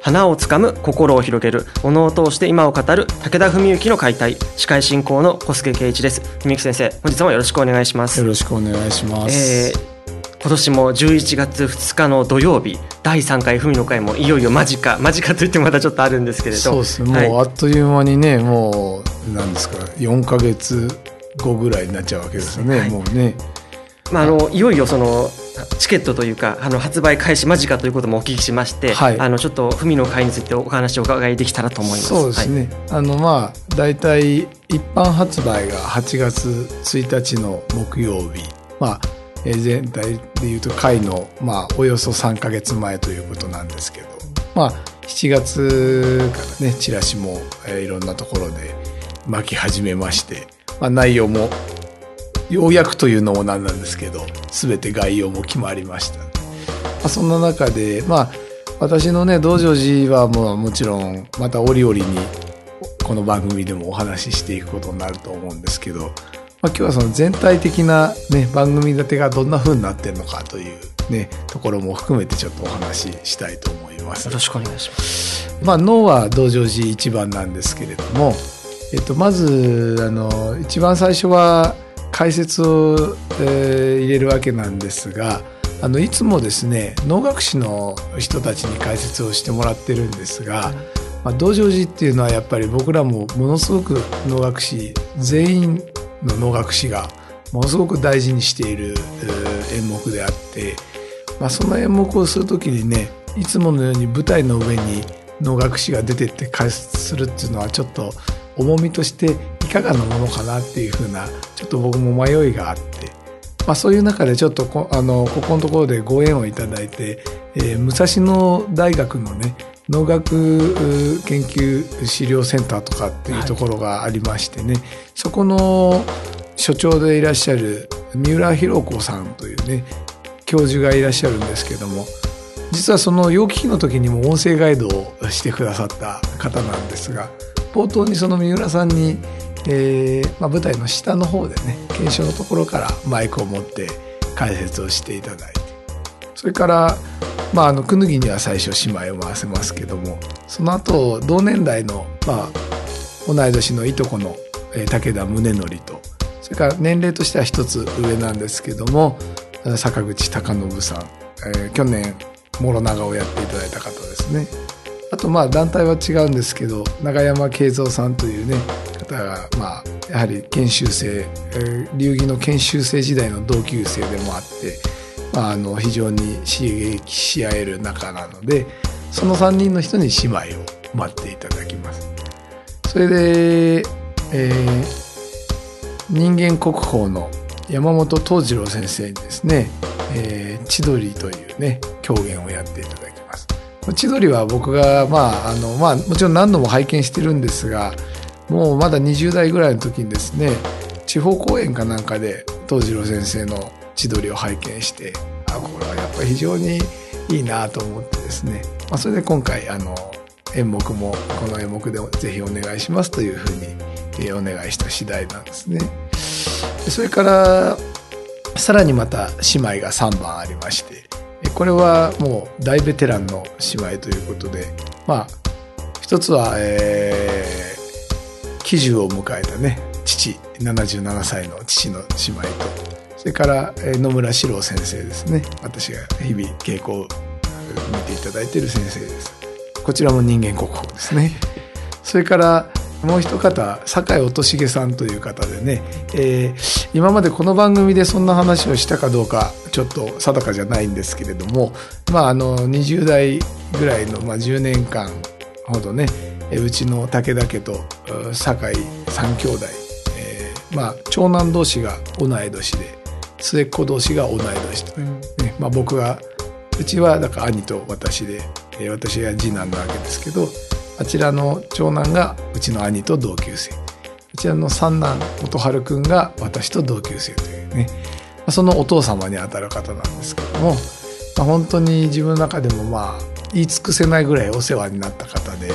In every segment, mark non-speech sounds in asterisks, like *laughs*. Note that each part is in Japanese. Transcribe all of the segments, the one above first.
花をつかむ心を広げるおのを通して今を語る武田文幸の解体。司会進行の小菅圭一です。文幸先生本日もよろしくお願いします。よろしくお願いします、えー今年も11月2日の土曜日第3回文の会もいよいよ間近。間近といってもまだちょっとあるんですけれど。そうですね、もうあっという間にねもうなんですか4か月後ぐらいになっちゃうわけですよね、はい、もうね。まあ、あのいよいよそのチケットというかあの発売開始間近ということもお聞きしまして、はい、あのちょっと文の会についてお話をお伺いできたらと思います。そうですね、はい、あのまあ大体一般発売が8月1日の木曜日、まあ、え全体でいうと会の、まあ、およそ3か月前ということなんですけど、まあ、7月からねチラシも、えー、いろんなところで巻き始めまして、まあ、内容もようやくというのもなんなんですけど全て概要も決まりました、まあ、そんな中でまあ私のね道成寺はもうもちろんまた折々にこの番組でもお話ししていくことになると思うんですけど、まあ、今日はその全体的な、ね、番組立てがどんな風になってるのかという、ね、ところも含めてちょっとお話ししたいと思います。よろしくお願いします。まあ、脳は道成寺一番なんですけれども、えっと、まずあの一番最初は解説を、えー、入れるわけなんですがあのいつもですね能楽師の人たちに解説をしてもらってるんですが、まあ、道成寺っていうのはやっぱり僕らもものすごく能楽師全員の能楽師がものすごく大事にしている演目であって、まあ、その演目をする時にねいつものように舞台の上に能楽師が出てって解説するっていうのはちょっと重みとしていかがなものかなっていうふうなちょっと僕も迷いがあって、まあ、そういう中でちょっとこあのここのところでご縁をいただいて、えー、武蔵野大学のね農学研究資料センターとかっていうところがありましてね、はい、そこの所長でいらっしゃる三浦弘子さんというね教授がいらっしゃるんですけども実はその楊貴妃の時にも音声ガイドをしてくださった方なんですが冒頭にその三浦さんにえーまあ、舞台の下の方でね検証のところからマイクを持って解説をしていただいてそれから、まあ、あのくぬぎには最初姉妹を回せますけどもその後同年代の、まあ、同い年のいとこの、えー、武田宗則とそれから年齢としては一つ上なんですけども坂口孝信さん、えー、去年諸長をやっていただいた方ですね。あとまあ団体は違うんですけど永山慶三さんというね方が、まあ、やはり研修生、えー、流儀の研修生時代の同級生でもあって、まあ、あの非常に刺激し合える仲なのでその3人の人に姉妹を待っていただきます。それで、えー、人間国宝の山本東次郎先生にですね「えー、千鳥」というね狂言をやっていただきます。千鳥は僕が、まああのまあ、もちろん何度も拝見してるんですがもうまだ20代ぐらいの時にですね地方公演かなんかで東次郎先生の千鳥を拝見してあこれはやっぱり非常にいいなと思ってですね、まあ、それで今回あの演目もこの演目でぜひお願いしますというふうにお願いした次第なんですね。それからさらにまた姉妹が3番ありましてこれはもう大ベテランの姉妹ということでまあ一つは、えー喜寿を迎えたね父77歳の父の姉妹とそれから野村史郎先生ですね。私が日々稽古を見ていただいている先生です。こちらも人間国宝ですね。それからもう一方酒井音重さんという方でね、えー、今までこの番組でそんな話をしたかどうかちょっと定かじゃないんですけれども、まあ、あの20代ぐらいの、まあ、10年間ほどねうちの武田家と酒井三兄弟、えー、まあ、長男同士が同い年で末っ子同士が同い年と、ねまあ、僕がうちはだから兄と私で、えー、私が次男なわけですけどあちらの長男がうちの兄と同級生。あちらの三男元春くんが私と同級生というね。そのお父様にあたる方なんですけども、まあ、本当に自分の中でもまあ言い尽くせないぐらいお世話になった方で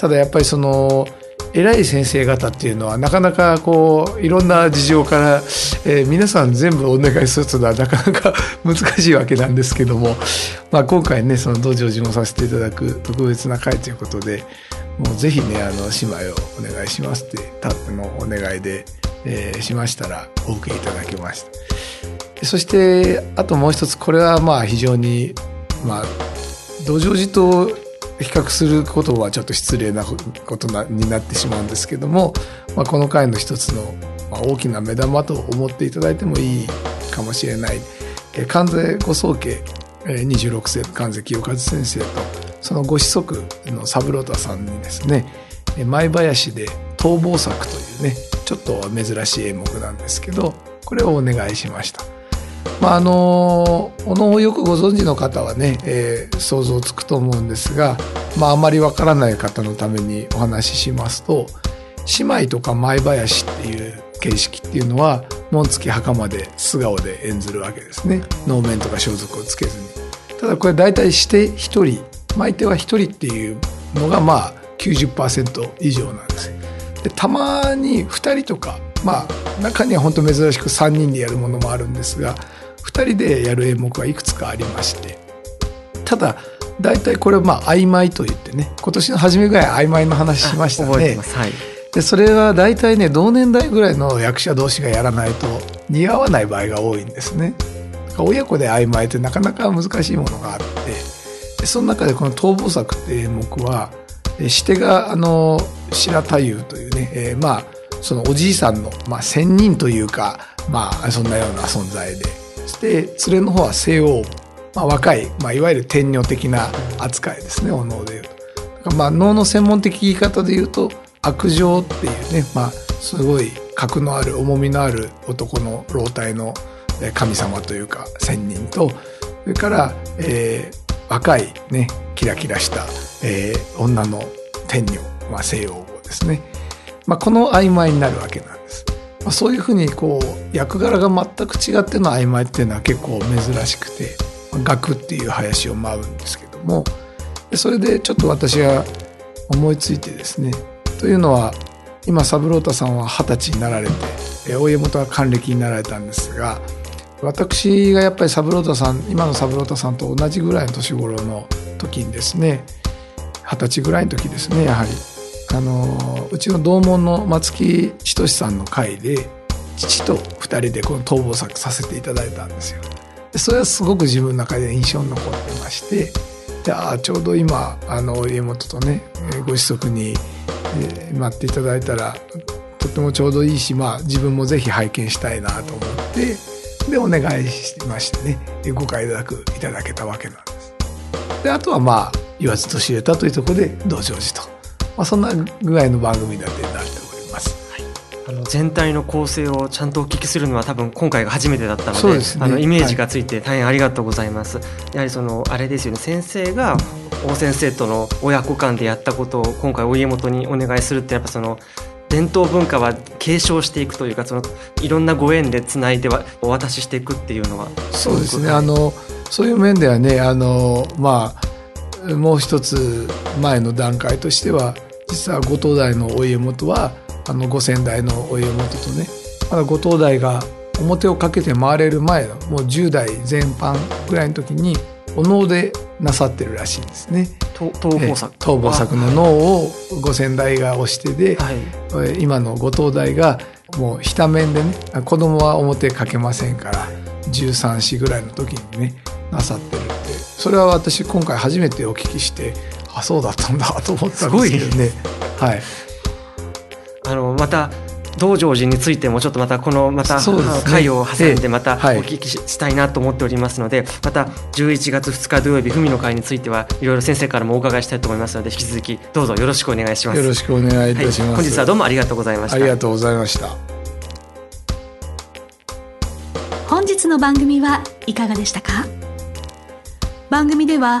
ただやっぱりその偉い先生方っていうのはなかなかこういろんな事情から、えー、皆さん全部お願いするというのはなかなか *laughs* 難しいわけなんですけども、まあ、今回ねその道場をもさせていただく特別な会ということでもうぜひねあの姉妹をお願いしますってたってのお願いで、えー、しましたらお受けいただきました。そしてあともう一つこれはまあ非常にまあ道場寺と比較することはちょっと失礼なことになってしまうんですけども、まあ、この回の一つの大きな目玉と思っていただいてもいいかもしれない関税ご宗家26世関税清和先生とそのご子息の三郎太さんにですね前林で逃亡作というねちょっと珍しい演目なんですけどこれをお願いしました。まあ、あのお能をよくご存知の方はね、えー、想像つくと思うんですが、まあ、あまりわからない方のためにお話ししますと姉妹とか舞林っていう形式っていうのは紋付き袴で素顔で演ずるわけですね。能面とか装束をつけずに。ただこれ大体して1人舞手は1人っていうのがまあ90%以上なんです。でたまに2人とかまあ中には本当珍しく3人でやるものもあるんですが2人でやる演目はいくつかありまして。ただ大体これはまあ曖昧と言ってね今年の初めぐらい曖昧の話しましたね。はい、でそれは大体ね同年代ぐらいの役者同士がやらないと似合わない場合が多いんですね。親子で曖昧ってなかなか難しいものがあって。でその中でこの「逃亡作」っていう演目は師手があの白太夫というね、えー、まあそのおじいさんの、まあ、仙人というかまあそんなような存在でして連れの方は西欧まあ、若い、まあ、いわゆる天女的な扱いですねお能でいうと。まあ、能の専門的言い方で言うと悪情っていうね、まあ、すごい格のある重みのある男の老体の神様というか仙人とそれから、えー、若いねキラキラした、えー、女の天女、まあ、西洋語ですね、まあ、この曖昧になるわけなんです。まあ、そういうふうにこう役柄が全く違っての曖昧っていうのは結構珍しくて学っていう林を舞うんですけどもそれでちょっと私が思いついてですねというのは今三郎太さんは二十歳になられて大江本は還暦になられたんですが私がやっぱり三郎太さん今の三郎太さんと同じぐらいの年頃の時にですね二十歳ぐらいの時ですねやはりあのうちの同門の松木仁さんの会で父と二人でこの逃亡作させていただいたんですよ。それはすごく自分の中で印象に残ってましてであちょうど今あの家元とねご子息に、えー、待っていただいたらとってもちょうどいいし、まあ、自分もぜひ拝見したいなと思ってでお願いしましてねご快諾いただけたわけなんです。であとはまあ言わずと知れたというところで道成寺と、まあ、そんな具合の番組だってなってあの全体の構成をちゃんとお聞きするのは多分今回が初めてだったので、ね、あのイメージがついて大変ありがとうございます。はい、やはりそのあれですよね。先生が大先生との親子間でやったことを今回お家元にお願いするってやっぱその伝統文化は継承していくというかそのいろんなご縁でつないではお渡ししていくっていうのは。そうですね。あのそういう面ではねあのまあもう一つ前の段階としては実は後藤代のお家元はあのご先代のお家元とねまだ後藤代が表をかけて回れる前のもう10代前半ぐらいの時にお能でなさってるらしいんですね。逃亡作。の能をご先代が押してで、はい、今の後藤代がもうひた面でね子供は表かけませんから13歳ぐらいの時にねなさってるって。それは私今回初めてお聞きしてあそうだったんだと思ったんですけどね。はい。あのまた道成寺についてもちょっとまたこのまた、ね、会を挟んでまたお聞きしたいなと思っておりますので、また11月2日土曜日文の会についてはいろいろ先生からもお伺いしたいと思いますので引き続きどうぞよろしくお願いします。よろしくお願いいたします、はい、本日はどうもありがとうございました。ありがとうございました。本日の番組はいかがでしたか？番組では